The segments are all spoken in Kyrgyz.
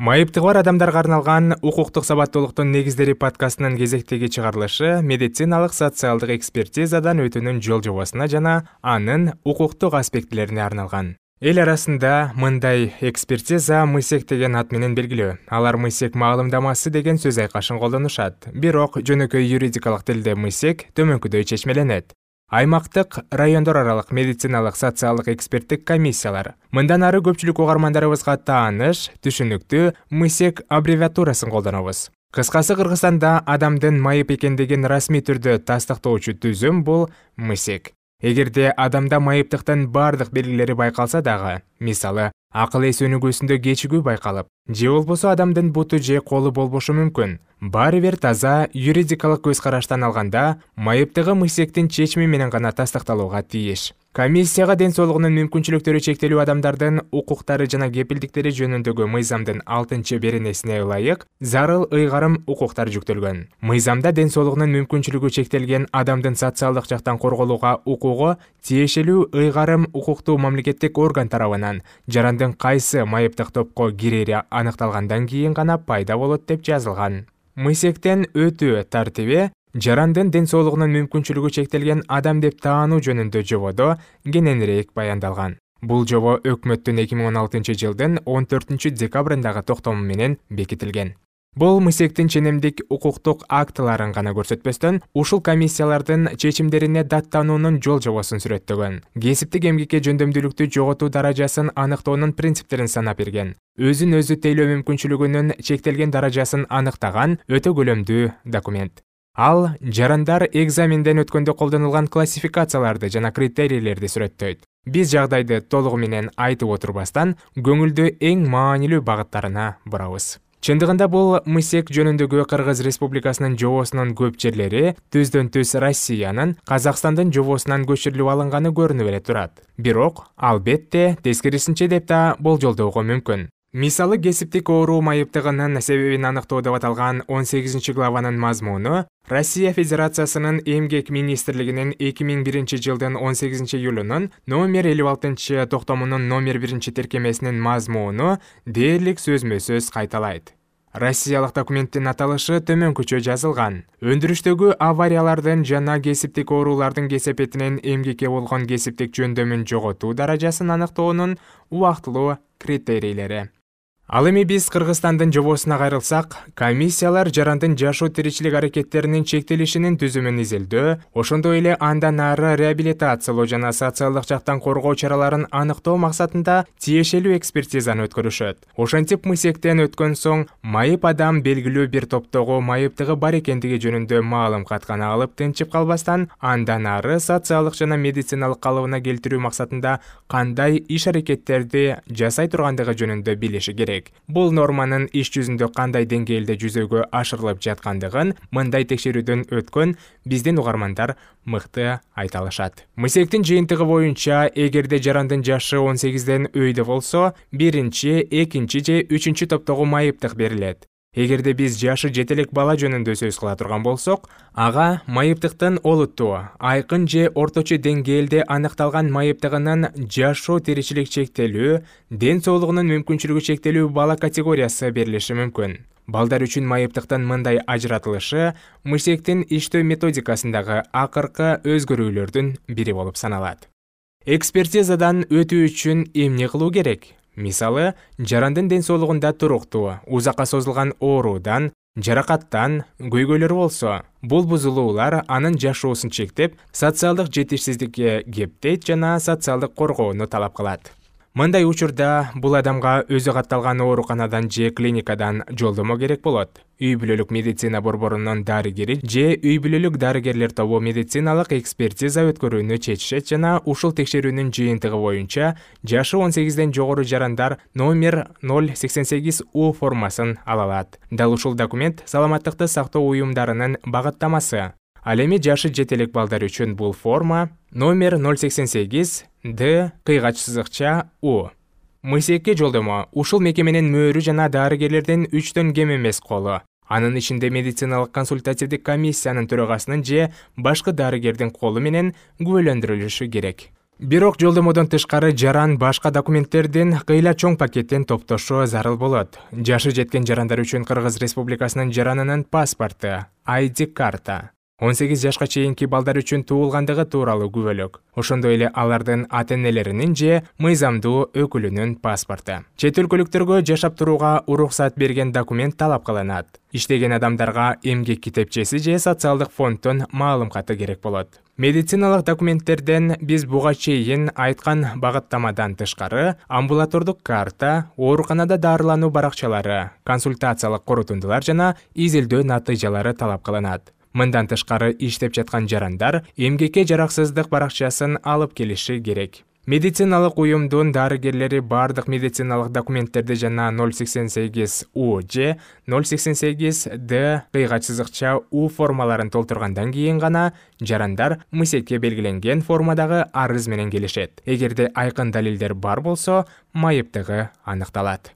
майыптыгы бар адамдарга арналган укуктук сабаттуулуктун негиздери подкастынын кезектеги чыгарылышы медициналык социалдык экспертизадан өтүүнүн жол жобосуна жана анын укуктук аспектилерине арналган. Эл арасында мындай экспертиза мысек деген ат менен белгилүү. Алар мысек маалымдамасы деген сөз айкашын колдонушат. Бирок жөнөкөй юридикалык тилде мысек төмөнкүдөй чечмеленет. Аймактык райондор аралык медициналык социалдык эксперттик комиссиялар. Мындан ары көпчүлүк угармандарыбызга тааныш түшүнүктүү мысек аббревиатурасын колдонобуз кыскасы кыргызстанда адамдын майып экендигин расмий түрдө тастыктоочу түзүм бул мысек. Эгерде адамда майыптыктын баардык белгилери байкалса дагы мисалы акыл эс өнүгүүсүндө кечигүү байкалып же болбосо адамдын буту же колу болбошу мүмкүн. Баары бир таза юридикалык көз караштан алганда майыптыгы мысектин чечими менен гана тастыкталууга тийиш комиссияга ден соолугунун мүмкүнчүлүктөрү чектелүү адамдардын укуктары жана кепилдиктери жөнүндөгү мыйзамдын алтынчы беренесине ылайык зарыл ыйгарым укуктар жүктөлгөн мыйзамда ден соолугунун мүмкүнчүлүгү чектелген адамдын социалдык жактан корголууга укугу тиешелүү ыйгарым укуктуу мамлекеттик орган тарабынан жарандын кайсы майыптык топко кирери аныкталгандан кийин гана пайда болот деп жазылган. Мысектен өтүү тартиби жарандын ден соолугунун мүмкүнчүлүгү чектелген адам деп таануу жөнүндө жободо кененирээк баяндалган. Бул жобо өкмөттүн эки миң он алтынчы жылдын он төртүнчү декабрындагы токтому менен бекитилген бул мысектин ченемдик укуктук актыларын гана көрсөтпөстөн ушул комиссиялардын чечимдерине даттануунун жол жобосун сүрөттөгөн. Кесиптик эмгекке жөндөмдүүлүктү жоготуу даражасын аныктоонун принциптерин санап берген. Өзүн өзү тейлөө мүмкүнчүлүгүнүн чектелген даражасын аныктаган өтө көлөмдүү документ. Ал жарандар экзаменден өткөндө колдонулган классификацияларды жана критерийлерди сүрөттөйт. Биз жагдайды толугу менен айтып отурбастан көңүлдү эң маанилүү багыттарына бурабыз чындыгында бул мысек жөнүндөгү кыргыз республикасынын жобосунун көп жерлери түздөн түз россиянын казакстандын жобосунан көчүрүлүп алынганы көрүнүп эле турат. Бирок албетте тескерисинче деп да болжолдоого мүмкүн мисалы кесиптик оору майыптыгынын себебин аныктоо деп аталган он сегизинчи главанын мазмуну россия федерациясынын эмгек министрлигинин эки миң биринчи жылдын он сегизинчи июлунун номер элүү алтынчы токтомунун номер биринчи тиркемесинин мазмуну дээрлик сөзмө сөз кайталайт. Россиялык документтин аталышы төмөнкүчө жазылган. Өндүрүштөгү авариялардын жана кесиптик оорулардын кесепетинен эмгекке болгон кесиптик жөндөмүн жоготуу даражасын аныктоонун убактылуу критерийлери ал эми биз кыргызстандын жобосуна кайрылсак комиссиялар жарандын жашоо тиричилик аракеттеринин чектелишинин түзүмүн изилдөө ошондой эле андан ары реабилитациялоо жана социалдык жактан коргоо чараларын аныктоо максатында тиешелүү экспертизаны өткөрүшөт. Ошентип мысектен өткөн соң майып адам белгилүү бир топтогу майыптыгы бар экендиги жөнүндө маалымат гана алып тынчып калбастан андан ары социалдык жана медициналык калыбына келтирүү максатында кандай иш аракеттерди жасай тургандыгы жөнүндө билиши керек бул норманын иш жүзүндө кандай деңгээлде жүзөгө ашырылып жаткандыгын мындай текшерүүдөн өткөн биздин угармандар мыкты айта алышат. Мысектин жыйынтыгы боюнча эгерде жарандын жашы он сегизден өйдө болсо биринчи экинчи же үчүнчү топтогу майыптык берилет эгерде биз жашы жете элек бала жөнүндө сөз кыла турган болсок ага майыптыктын олуттуу айкын же орточо деңгээлде аныкталган майыптыгынын жашоо тиричилик чектелүү ден соолугунун мүмкүнчүлүгү чектелүү бала категориясы берилиши мүмкүн. Балдар үчүн майыптыктын мындай ажыратылышы мысектин иштөө методикасындагы акыркы өзгөрүүлөрдүн бири болуп саналат. Экспертизадан өтүү үчүн эмне кылуу керек мисалы жарандын ден соолугунда туруктуу узакка созулган оорудан жаракаттан көйгөйлөр болсо бул бузулуулар анын жашоосун чектеп социалдык жетишсиздикке кептейт жана социалдык коргоону талап кылат мындай учурда бул адамга өзү катталган ооруканадан же клиникадан жолдомо керек болот. Үй бүлөлүк медицина борборунун дарыгери же үй бүлөлүк дарыгерлер тобу медициналык экспертиза өткөрүүнү чечишет жана ушул текшерүүнүн жыйынтыгы боюнча жашы он сегизден жогору жарандар номер ноль сексен сегиз у формасын ала алат. Дал ушул документ саламаттыкты сактоо уюмдарынын багыттамасы ал эми жашы жете элек балдар үчүн бул форма номер ноль сексен сегиз д кыйгач сызыкча у мысекке жолдомо ушул мекеменин мөөрү жана дарыгерлердин үчтөн кем эмес колу. Анын ичинде медициналык консультативдик комиссиянын төрагасынын же башкы дарыгердин колу менен күбөлөндүрүлүшү керек. Бирок жолдомодон тышкары жаран башка документтердин кыйла чоң пакеттин топтошу зарыл болот. Жашы жеткен жарандар үчүн кыргыз республикасынын жаранынын паспорту айди карта он сегиз жашка чейинки балдар үчүн туулгандыгы тууралуу күбөлөк. Ошондой эле алардын ата энелеринин же мыйзамдуу өкүлүнүн паспорту чет өлкөлүктөргө жашап турууга уруксат берген документ талап кылынат. Иштеген адамдарга эмгек китепчеси же социалдык фонддун маалым каты керек болот. Медициналык документтерден биз буга чейин айткан багыттамадан тышкары амбулатордук карта ооруканада дарылануу баракчалары консультациялык корутундулар жана изилдөө натыйжалары талап кылынат мындан тышкары иштеп жаткан жарандар эмгекке жараксыздык баракчасын алып келиши керек. Медициналык уюмдун дарыгерлери баардык медициналык документтерди жана ноль сексен сегиз у же ноль сексен сегиз д кыйгач сызыкча у формаларын толтургандан кийин гана жарандар мисекке белгиленген формадагы арыз менен келишет. Эгерде айкын далилдер бар болсо майыптыгы аныкталат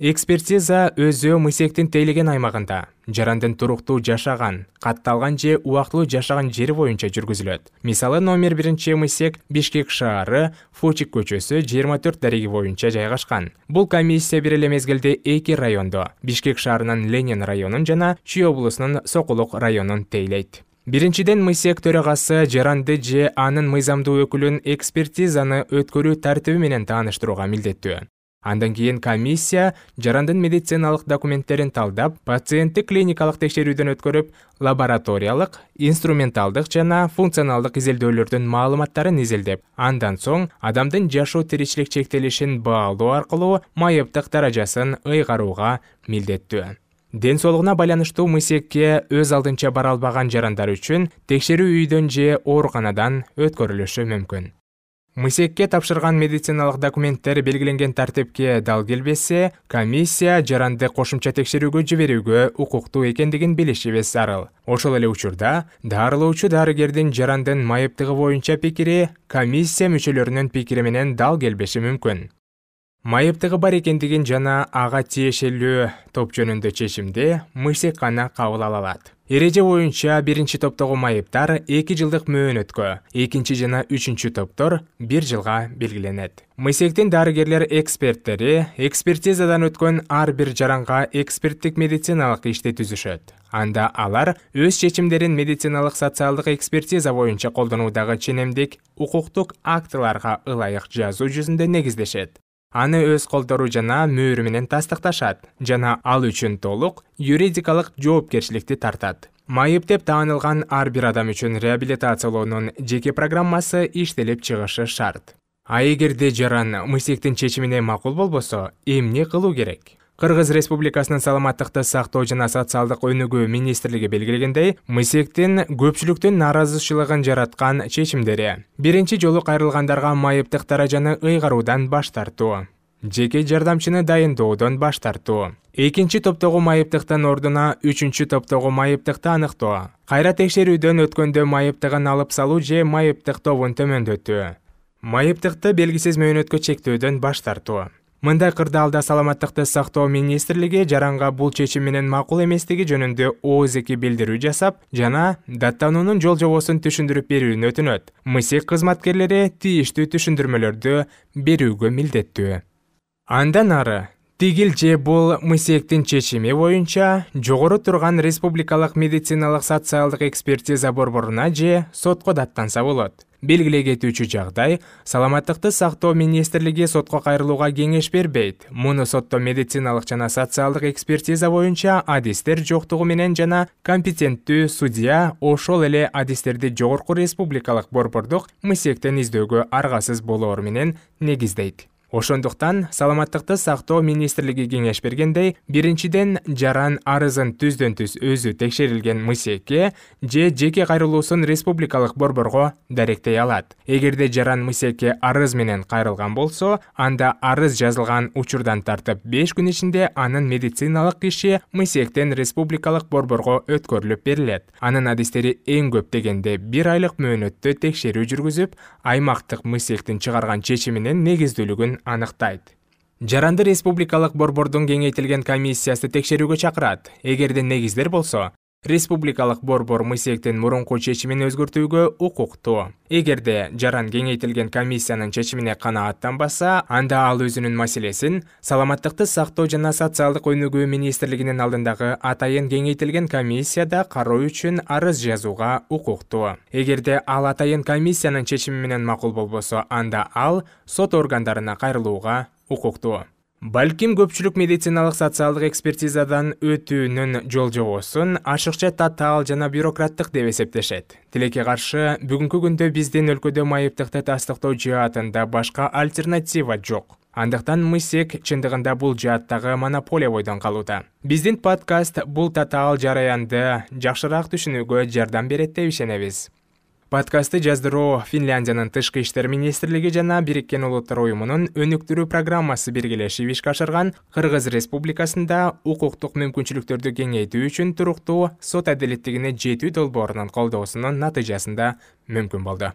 экспертиза өзү мисектин тейлеген аймагында. Жарандын туруктуу жашаган катталган же убактылуу жашаган жери боюнча жүргүзүлөт. Мисалы номер биринчи мисек бишкек шаары фочик көчөсү жыйырма төрт дареги боюнча жайгашкан. Бул комиссия бир эле мезгилде эки райондо бишкек шаарынын ленин районун жана чүй облусунун сокулук районун тейлейт. Биринчиден мисек төрагасы жаранды же анын мыйзамдуу өкүлүн экспертизаны өткөрүү тартиби менен тааныштырууга милдеттүү андан кийин комиссия жарандын медициналык документтерин талдап пациентти клиникалык текшерүүдөн өткөрүп лабораториялык инструменталдык жана функционалдык изилдөөлөрдүн маалыматтарын изилдеп андан соң адамдын жашоо тиричилик чектелишин баалоо аркылуу майыптык даражасын ыйгарууга милдеттүү. Ден соолугуна байланыштуу мисекке өз алдынча бара албаган жарандар үчүн текшерүү үйдөн же ооруканадан өткөрүлүшү мүмкүн мисекке тапшырган медициналык документтер белгиленген тартипке дал келбесе комиссия жаранды кошумча текшерүүгө жиберүүгө укуктуу экендигин билишибиз зарыл ошол эле учурда дарылоочу дарыгердин жарандын майыптыгы боюнча пикири комиссия мүчөлөрүнүн пикири менен дал келбеши мүмкүн майыптыгы бар экендигин жана ага тиешелүү топ жөнүндө чечимди мисек гана кабыл ала алат. Эреже боюнча биринчи топтогу майыптар эки жылдык мөөнөткө экинчи жана үчүнчү топтор бир жылга белгиленет. Мисектин дарыгерлер эксперттери экспертизадан өткөн ар бир жаранга эксперттик медициналык ишти түзүшөт. Анда алар өз чечимдерин медициналык социалдык экспертиза боюнча колдонуудагы ченемдик укуктук актыларга ылайык жазуу жүзүндө негиздешет аны өз колдору жана мөөрү менен тастыкташат жана ал үчүн толук юридикалык жоопкерчиликти тартат. Майып деп таанылган ар бир адам үчүн реабилитациялоонун жеке программасы иштелип чыгышы шарт. А эгерде жаран мисектин чечимине макул болбосо эмне кылуу керек кыргыз республикасынын саламаттыкты сактоо жана социалдык өнүгүү министрлиги белгилегендей мисектин көпчүлүктүн нааразычылыгын жараткан чечимдери. Биринчи жолу кайрылгандарга майыптык даражаны ыйгаруудан баш тартуу. Жеке жардамчыны дайындоодон баш тартуу. Экинчи топтогу майыптыктын ордуна үчүнчү топтогу майыптыкты аныктоо. Кайра текшерүүдөн өткөндө майыптыгын алып салуу же майыптык тобун төмөндөтүү. Майыптыкты белгисиз мөөнөткө чектөөдөн баш тартуу мындай кырдаалда саламаттыкты сактоо министрлиги жаранга бул чечим менен макул эместиги жөнүндө ооз-эки билдирүү жасап жана даттануунун жол жобосун түшүндүрүп берүүнү өтүнөт. Мисек кызматкерлери тийиштүү түшүндүрмөлөрдү берүүгө милдеттүү. Андан ары тигил же бул мисектин чечими боюнча жогору турган республикалык медициналык социалдык экспертиза борборуна же сотко даттанса болот белгилей кетүүчү жагдай саламаттыкты сактоо министрлиги сотко кайрылууга кеңеш бербейт. Муну сотто медициналык жана социалдык экспертиза боюнча адистер жоктугу менен жана компетенттүү судья ошол эле адистерди жогорку республикалык борбордук мисектен издөөгө аргасыз болоору менен негиздейт ошондуктан саламаттыкты сактоо министрлиги кеңеш бергендей биринчиден жаран арызын түздөн түз өзү текшерилген мисекке же жеке кайрылуусун республикалык борборго даректей алат. Эгерде жаран мисекке арыз менен кайрылган болсо анда арыз жазылган учурдан тартып беш күн ичинде анын медициналык иши мисектен республикалык борборго өткөрүлүп берилет. Анын адистери эң көп дегенде бир айлык мөөнөттө текшерүү жүргүзүп аймактык мисектин чыгарган чечиминин негиздүүлүгүн аныктайт. Жаранды республикалык борбордун кеңейтилген комиссиясы текшерүүгө чакырат. Эгерде негиздер болсо республикалык борбор мысектин мурунку чечимин өзгөртүүгө укуктуу эгерде жаран кеңейтилген комиссиянын чечимине канааттанбаса анда ал өзүнүн маселесин саламаттыкты сактоо жана социалдык өнүгүү министрлигинин алдындагы атайын кеңейтилген комиссияда кароо үчүн арыз жазууга укуктуу эгерде ал атайын комиссиянын чечими менен макул болбосо анда ал сот органдарына кайрылууга укуктуу балким көпчүлүк медициналык социалдык экспертизадан өтүүнүн жолжобосун ашыкча татаал жана бюрократтык деп эсептешет. Тилекке каршы бүгүнкү күндө биздин өлкөдө майыптыкты тастыктоо жаатында башка альтернатива жок. Андыктан мысек чындыгында бул жааттагы монополия бойдон калууда. Биздин подкаст бул татаал жараянды жакшыраак түшүнүүгө жардам берет деп ишенебиз подкастты жаздыруу финляндиянын тышкы иштер министрлиги жана бириккен улуттар уюмунун өнүктүрүү программасы биргелешип ишке ашырган кыргыз республикасында укуктук мүмкүнчүлүктөрдү кеңейтүү үчүн туруктуу сот адилеттигине жетүү долбоорунун колдоосунун натыйжасында мүмкүн болду.